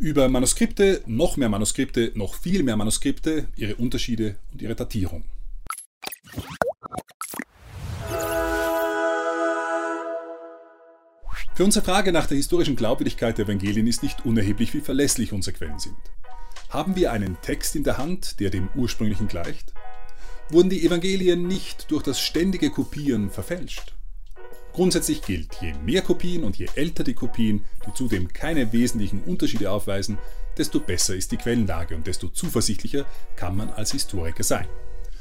Über Manuskripte, noch mehr Manuskripte, noch viel mehr Manuskripte, ihre Unterschiede und ihre Datierung. Für unsere Frage nach der historischen Glaubwürdigkeit der Evangelien ist nicht unerheblich, wie verlässlich unsere Quellen sind. Haben wir einen Text in der Hand, der dem ursprünglichen gleicht? Wurden die Evangelien nicht durch das ständige Kopieren verfälscht? Grundsätzlich gilt, je mehr Kopien und je älter die Kopien, die zudem keine wesentlichen Unterschiede aufweisen, desto besser ist die Quellenlage und desto zuversichtlicher kann man als Historiker sein.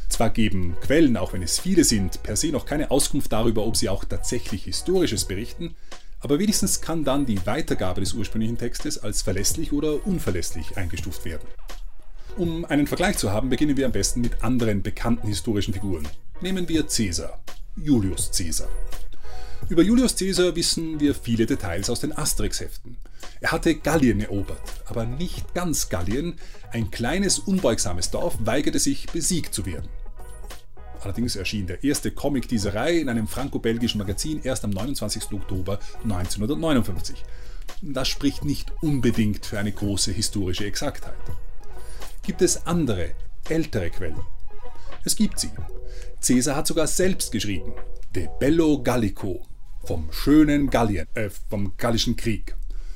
Zwar geben Quellen, auch wenn es viele sind, per se noch keine Auskunft darüber, ob sie auch tatsächlich Historisches berichten, aber wenigstens kann dann die Weitergabe des ursprünglichen Textes als verlässlich oder unverlässlich eingestuft werden. Um einen Vergleich zu haben, beginnen wir am besten mit anderen bekannten historischen Figuren. Nehmen wir Caesar, Julius Caesar. Über Julius Caesar wissen wir viele Details aus den Asterix-Heften. Er hatte Gallien erobert, aber nicht ganz Gallien. Ein kleines, unbeugsames Dorf weigerte sich, besiegt zu werden. Allerdings erschien der erste Comic dieser Reihe in einem franco-belgischen Magazin erst am 29. Oktober 1959. Das spricht nicht unbedingt für eine große historische Exaktheit. Gibt es andere, ältere Quellen? Es gibt sie. Caesar hat sogar selbst geschrieben. De Bello Gallico, vom schönen Gallien, äh, vom Gallischen Krieg.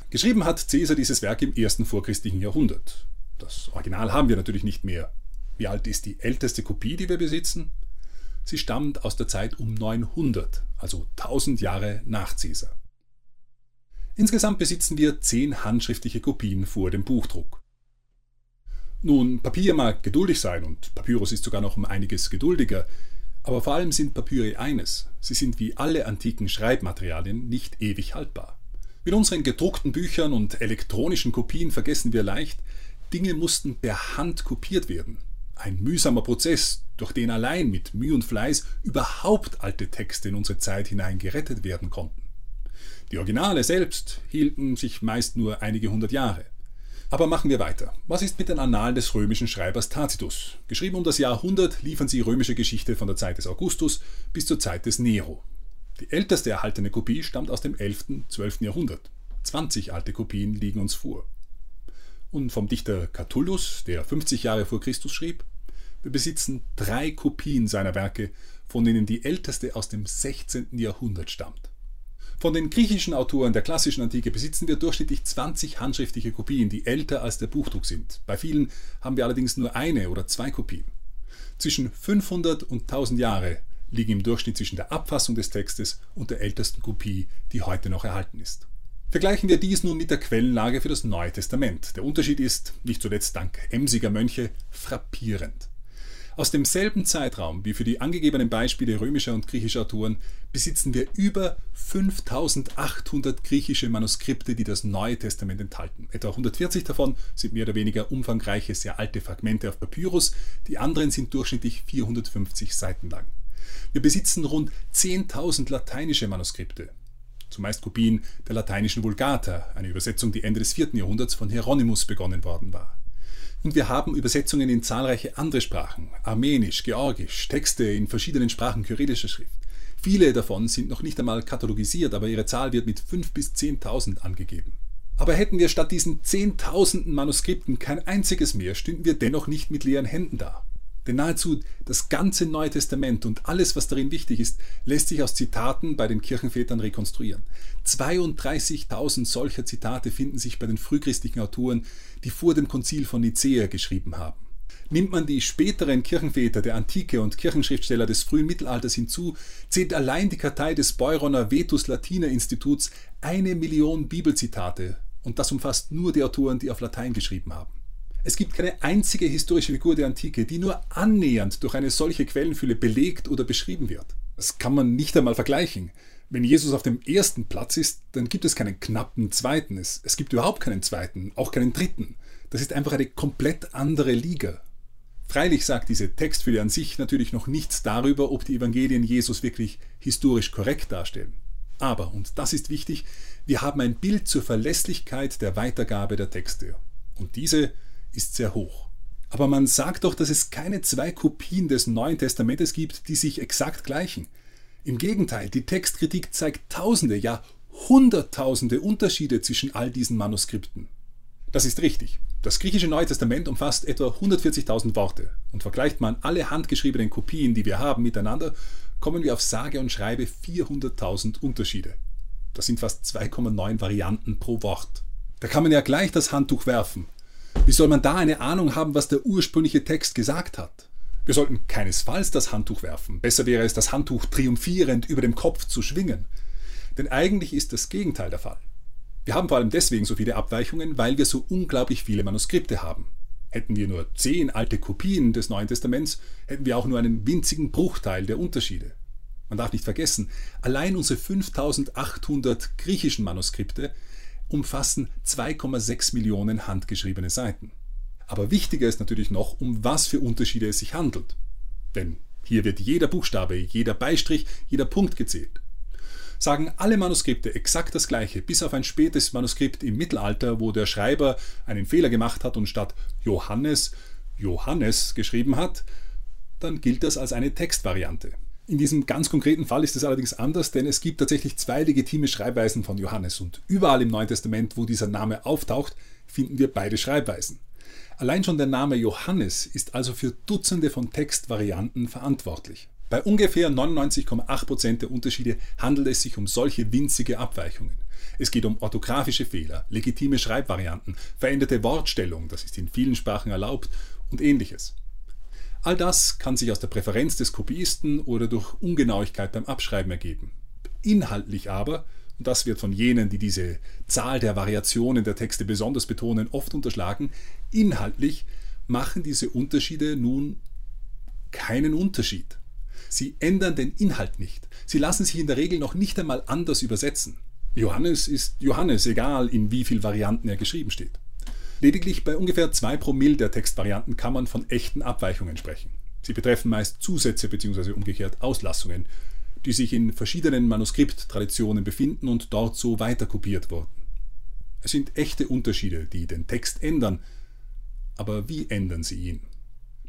Geschrieben hat Caesar dieses Werk im ersten vorchristlichen Jahrhundert. Das Original haben wir natürlich nicht mehr. Wie alt ist die älteste Kopie, die wir besitzen? Sie stammt aus der Zeit um 900, also 1000 Jahre nach Caesar. Insgesamt besitzen wir zehn handschriftliche Kopien vor dem Buchdruck. Nun, Papier mag geduldig sein und Papyrus ist sogar noch um einiges geduldiger, aber vor allem sind Papyri eines, sie sind wie alle antiken Schreibmaterialien nicht ewig haltbar. Mit unseren gedruckten Büchern und elektronischen Kopien vergessen wir leicht, Dinge mussten per Hand kopiert werden. Ein mühsamer Prozess, durch den allein mit Mühe und Fleiß überhaupt alte Texte in unsere Zeit hinein gerettet werden konnten. Die Originale selbst hielten sich meist nur einige hundert Jahre. Aber machen wir weiter. Was ist mit den Annalen des römischen Schreibers Tacitus? Geschrieben um das Jahr 100 liefern sie römische Geschichte von der Zeit des Augustus bis zur Zeit des Nero. Die älteste erhaltene Kopie stammt aus dem 11. 12. Jahrhundert. 20 alte Kopien liegen uns vor. Und vom Dichter Catullus, der 50 Jahre vor Christus schrieb, wir besitzen drei Kopien seiner Werke, von denen die älteste aus dem 16. Jahrhundert stammt. Von den griechischen Autoren der klassischen Antike besitzen wir durchschnittlich 20 handschriftliche Kopien, die älter als der Buchdruck sind. Bei vielen haben wir allerdings nur eine oder zwei Kopien. Zwischen 500 und 1000 Jahre liegen im Durchschnitt zwischen der Abfassung des Textes und der ältesten Kopie, die heute noch erhalten ist. Vergleichen wir dies nun mit der Quellenlage für das Neue Testament. Der Unterschied ist, nicht zuletzt dank emsiger Mönche, frappierend. Aus demselben Zeitraum wie für die angegebenen Beispiele römischer und griechischer Autoren besitzen wir über 5800 griechische Manuskripte, die das Neue Testament enthalten. Etwa 140 davon sind mehr oder weniger umfangreiche, sehr alte Fragmente auf Papyrus, die anderen sind durchschnittlich 450 Seiten lang. Wir besitzen rund 10.000 lateinische Manuskripte, zumeist Kopien der lateinischen Vulgata, eine Übersetzung, die Ende des 4. Jahrhunderts von Hieronymus begonnen worden war. Und wir haben Übersetzungen in zahlreiche andere Sprachen, Armenisch, Georgisch, Texte in verschiedenen Sprachen kyrillischer Schrift. Viele davon sind noch nicht einmal katalogisiert, aber ihre Zahl wird mit 5.000 bis 10.000 angegeben. Aber hätten wir statt diesen Zehntausenden Manuskripten kein einziges mehr, stünden wir dennoch nicht mit leeren Händen da. Denn nahezu das ganze Neue Testament und alles, was darin wichtig ist, lässt sich aus Zitaten bei den Kirchenvätern rekonstruieren. 32.000 solcher Zitate finden sich bei den frühchristlichen Autoren, die vor dem Konzil von Nicäa geschrieben haben. Nimmt man die späteren Kirchenväter der Antike und Kirchenschriftsteller des frühen Mittelalters hinzu, zählt allein die Kartei des Beuroner Vetus Latina Instituts eine Million Bibelzitate, und das umfasst nur die Autoren, die auf Latein geschrieben haben. Es gibt keine einzige historische Figur der Antike, die nur annähernd durch eine solche Quellenfülle belegt oder beschrieben wird. Das kann man nicht einmal vergleichen. Wenn Jesus auf dem ersten Platz ist, dann gibt es keinen knappen zweiten. Es, es gibt überhaupt keinen zweiten, auch keinen dritten. Das ist einfach eine komplett andere Liga. Freilich sagt diese Textfülle an sich natürlich noch nichts darüber, ob die Evangelien Jesus wirklich historisch korrekt darstellen. Aber, und das ist wichtig, wir haben ein Bild zur Verlässlichkeit der Weitergabe der Texte. Und diese ist sehr hoch. Aber man sagt doch, dass es keine zwei Kopien des Neuen Testamentes gibt, die sich exakt gleichen. Im Gegenteil, die Textkritik zeigt Tausende, ja Hunderttausende Unterschiede zwischen all diesen Manuskripten. Das ist richtig. Das griechische Neue Testament umfasst etwa 140.000 Worte und vergleicht man alle handgeschriebenen Kopien, die wir haben, miteinander, kommen wir auf sage und schreibe 400.000 Unterschiede. Das sind fast 2,9 Varianten pro Wort. Da kann man ja gleich das Handtuch werfen. Wie soll man da eine Ahnung haben, was der ursprüngliche Text gesagt hat? Wir sollten keinesfalls das Handtuch werfen. Besser wäre es, das Handtuch triumphierend über dem Kopf zu schwingen. Denn eigentlich ist das Gegenteil der Fall. Wir haben vor allem deswegen so viele Abweichungen, weil wir so unglaublich viele Manuskripte haben. Hätten wir nur zehn alte Kopien des Neuen Testaments, hätten wir auch nur einen winzigen Bruchteil der Unterschiede. Man darf nicht vergessen, allein unsere 5800 griechischen Manuskripte umfassen 2,6 Millionen handgeschriebene Seiten. Aber wichtiger ist natürlich noch, um was für Unterschiede es sich handelt. Denn hier wird jeder Buchstabe, jeder Beistrich, jeder Punkt gezählt. Sagen alle Manuskripte exakt das gleiche, bis auf ein spätes Manuskript im Mittelalter, wo der Schreiber einen Fehler gemacht hat und statt Johannes Johannes geschrieben hat, dann gilt das als eine Textvariante. In diesem ganz konkreten Fall ist es allerdings anders, denn es gibt tatsächlich zwei legitime Schreibweisen von Johannes und überall im Neuen Testament, wo dieser Name auftaucht, finden wir beide Schreibweisen. Allein schon der Name Johannes ist also für Dutzende von Textvarianten verantwortlich. Bei ungefähr 99,8% der Unterschiede handelt es sich um solche winzige Abweichungen. Es geht um orthografische Fehler, legitime Schreibvarianten, veränderte Wortstellung, das ist in vielen Sprachen erlaubt, und ähnliches. All das kann sich aus der Präferenz des Kopiisten oder durch Ungenauigkeit beim Abschreiben ergeben. Inhaltlich aber, und das wird von jenen, die diese Zahl der Variationen der Texte besonders betonen, oft unterschlagen, inhaltlich machen diese Unterschiede nun keinen Unterschied. Sie ändern den Inhalt nicht. Sie lassen sich in der Regel noch nicht einmal anders übersetzen. Johannes ist Johannes, egal in wie vielen Varianten er geschrieben steht. Lediglich bei ungefähr 2 Promille der Textvarianten kann man von echten Abweichungen sprechen. Sie betreffen meist Zusätze bzw. umgekehrt Auslassungen, die sich in verschiedenen Manuskripttraditionen befinden und dort so weiterkopiert wurden. Es sind echte Unterschiede, die den Text ändern, aber wie ändern sie ihn?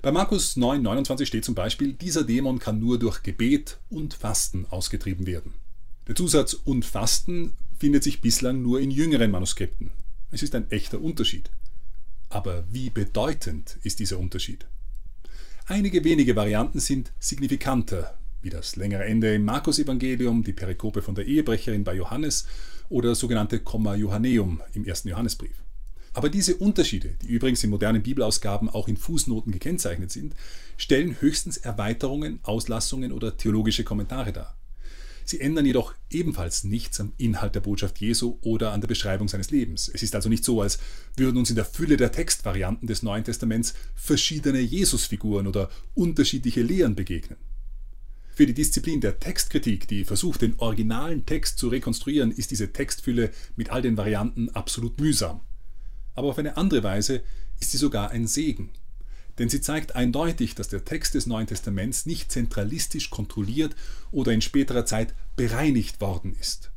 Bei Markus 9,29 steht zum Beispiel, dieser Dämon kann nur durch Gebet und Fasten ausgetrieben werden. Der Zusatz und Fasten findet sich bislang nur in jüngeren Manuskripten. Es ist ein echter Unterschied. Aber wie bedeutend ist dieser Unterschied? Einige wenige Varianten sind signifikanter, wie das längere Ende im Markus-Evangelium, die Perikope von der Ehebrecherin bei Johannes oder das sogenannte Komma Johanneum im ersten Johannesbrief. Aber diese Unterschiede, die übrigens in modernen Bibelausgaben auch in Fußnoten gekennzeichnet sind, stellen höchstens Erweiterungen, Auslassungen oder theologische Kommentare dar. Sie ändern jedoch ebenfalls nichts am Inhalt der Botschaft Jesu oder an der Beschreibung seines Lebens. Es ist also nicht so, als würden uns in der Fülle der Textvarianten des Neuen Testaments verschiedene Jesusfiguren oder unterschiedliche Lehren begegnen. Für die Disziplin der Textkritik, die versucht, den originalen Text zu rekonstruieren, ist diese Textfülle mit all den Varianten absolut mühsam. Aber auf eine andere Weise ist sie sogar ein Segen. Denn sie zeigt eindeutig, dass der Text des Neuen Testaments nicht zentralistisch kontrolliert oder in späterer Zeit bereinigt worden ist.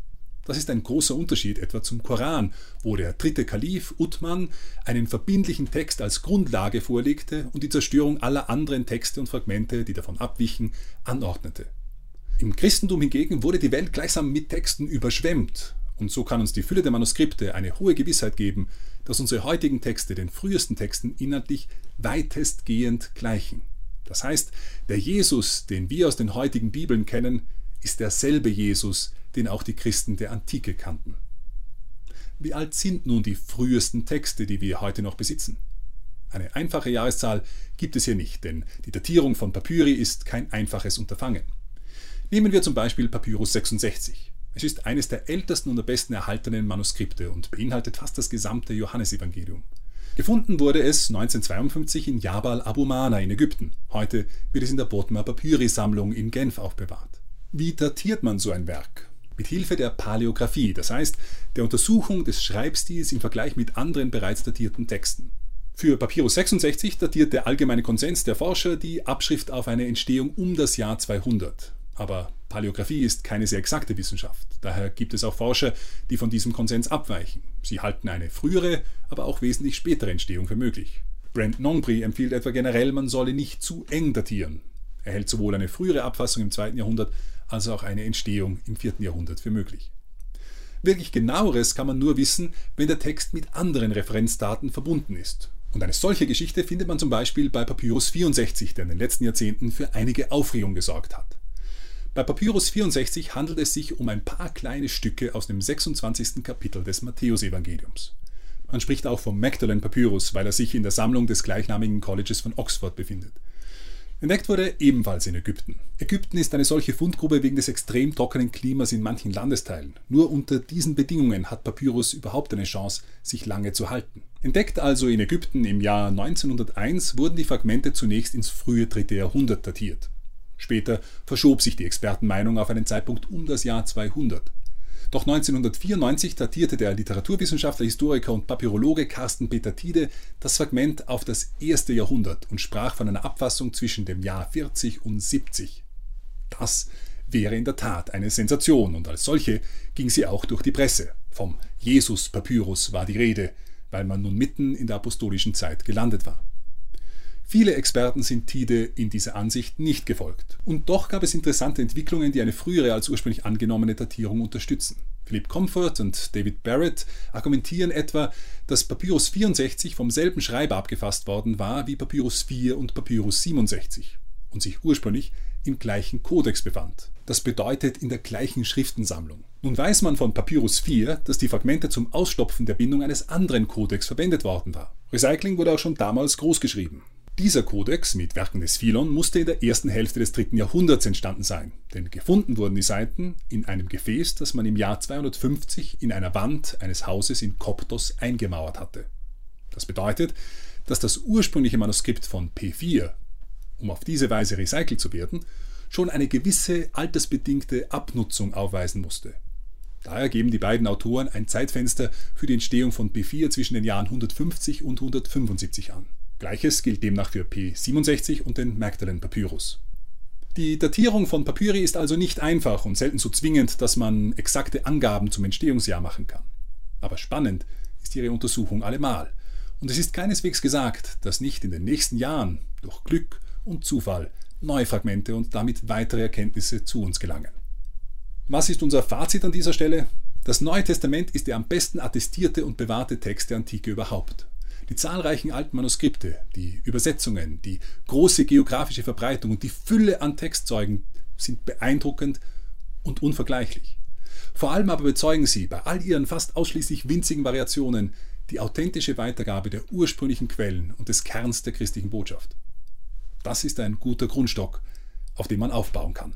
Das ist ein großer Unterschied etwa zum Koran, wo der dritte Kalif Uthman einen verbindlichen Text als Grundlage vorlegte und die Zerstörung aller anderen Texte und Fragmente, die davon abwichen, anordnete. Im Christentum hingegen wurde die Welt gleichsam mit Texten überschwemmt, und so kann uns die Fülle der Manuskripte eine hohe Gewissheit geben, dass unsere heutigen Texte den frühesten Texten inhaltlich weitestgehend gleichen. Das heißt, der Jesus, den wir aus den heutigen Bibeln kennen, ist derselbe Jesus, den auch die Christen der Antike kannten. Wie alt sind nun die frühesten Texte, die wir heute noch besitzen? Eine einfache Jahreszahl gibt es hier nicht, denn die Datierung von Papyri ist kein einfaches Unterfangen. Nehmen wir zum Beispiel Papyrus 66. Es ist eines der ältesten und am besten erhaltenen Manuskripte und beinhaltet fast das gesamte Johannesevangelium. Gefunden wurde es 1952 in Jabal Abu Mana in Ägypten. Heute wird es in der Bodmer Papyri-Sammlung in Genf aufbewahrt. Wie datiert man so ein Werk? Mit Hilfe der Paläographie, das heißt der Untersuchung des Schreibstils im Vergleich mit anderen bereits datierten Texten. Für Papyrus 66 datiert der allgemeine Konsens der Forscher die Abschrift auf eine Entstehung um das Jahr 200. Aber Paläographie ist keine sehr exakte Wissenschaft. Daher gibt es auch Forscher, die von diesem Konsens abweichen. Sie halten eine frühere, aber auch wesentlich spätere Entstehung für möglich. Brent Nongbre empfiehlt etwa generell, man solle nicht zu eng datieren. Er hält sowohl eine frühere Abfassung im 2. Jahrhundert als auch eine Entstehung im 4. Jahrhundert für möglich. Wirklich genaueres kann man nur wissen, wenn der Text mit anderen Referenzdaten verbunden ist. Und eine solche Geschichte findet man zum Beispiel bei Papyrus 64, der in den letzten Jahrzehnten für einige Aufregung gesorgt hat. Bei Papyrus 64 handelt es sich um ein paar kleine Stücke aus dem 26. Kapitel des Matthäusevangeliums. Man spricht auch vom Magdalen Papyrus, weil er sich in der Sammlung des gleichnamigen Colleges von Oxford befindet. Entdeckt wurde er ebenfalls in Ägypten. Ägypten ist eine solche Fundgrube wegen des extrem trockenen Klimas in manchen Landesteilen. Nur unter diesen Bedingungen hat Papyrus überhaupt eine Chance, sich lange zu halten. Entdeckt also in Ägypten im Jahr 1901 wurden die Fragmente zunächst ins frühe dritte Jahrhundert datiert. Später verschob sich die Expertenmeinung auf einen Zeitpunkt um das Jahr 200. Doch 1994 datierte der Literaturwissenschaftler, Historiker und Papyrologe Carsten Peter Tiede das Fragment auf das erste Jahrhundert und sprach von einer Abfassung zwischen dem Jahr 40 und 70. Das wäre in der Tat eine Sensation und als solche ging sie auch durch die Presse. Vom Jesus-Papyrus war die Rede, weil man nun mitten in der apostolischen Zeit gelandet war. Viele Experten sind Tide in dieser Ansicht nicht gefolgt. Und doch gab es interessante Entwicklungen, die eine frühere als ursprünglich angenommene Datierung unterstützen. Philip Comfort und David Barrett argumentieren etwa, dass Papyrus 64 vom selben Schreiber abgefasst worden war wie Papyrus 4 und Papyrus 67 und sich ursprünglich im gleichen Kodex befand. Das bedeutet in der gleichen Schriftensammlung. Nun weiß man von Papyrus 4, dass die Fragmente zum Ausstopfen der Bindung eines anderen Kodex verwendet worden war. Recycling wurde auch schon damals großgeschrieben. Dieser Kodex mit Werken des Philon musste in der ersten Hälfte des dritten Jahrhunderts entstanden sein, denn gefunden wurden die Seiten in einem Gefäß, das man im Jahr 250 in einer Wand eines Hauses in Koptos eingemauert hatte. Das bedeutet, dass das ursprüngliche Manuskript von P4, um auf diese Weise recycelt zu werden, schon eine gewisse altersbedingte Abnutzung aufweisen musste. Daher geben die beiden Autoren ein Zeitfenster für die Entstehung von P4 zwischen den Jahren 150 und 175 an. Gleiches gilt demnach für P67 und den Magdalen Papyrus. Die Datierung von Papyri ist also nicht einfach und selten so zwingend, dass man exakte Angaben zum Entstehungsjahr machen kann. Aber spannend ist ihre Untersuchung allemal. Und es ist keineswegs gesagt, dass nicht in den nächsten Jahren durch Glück und Zufall neue Fragmente und damit weitere Erkenntnisse zu uns gelangen. Was ist unser Fazit an dieser Stelle? Das Neue Testament ist der am besten attestierte und bewahrte Text der Antike überhaupt. Die zahlreichen alten Manuskripte, die Übersetzungen, die große geografische Verbreitung und die Fülle an Textzeugen sind beeindruckend und unvergleichlich. Vor allem aber bezeugen sie bei all ihren fast ausschließlich winzigen Variationen die authentische Weitergabe der ursprünglichen Quellen und des Kerns der christlichen Botschaft. Das ist ein guter Grundstock, auf dem man aufbauen kann.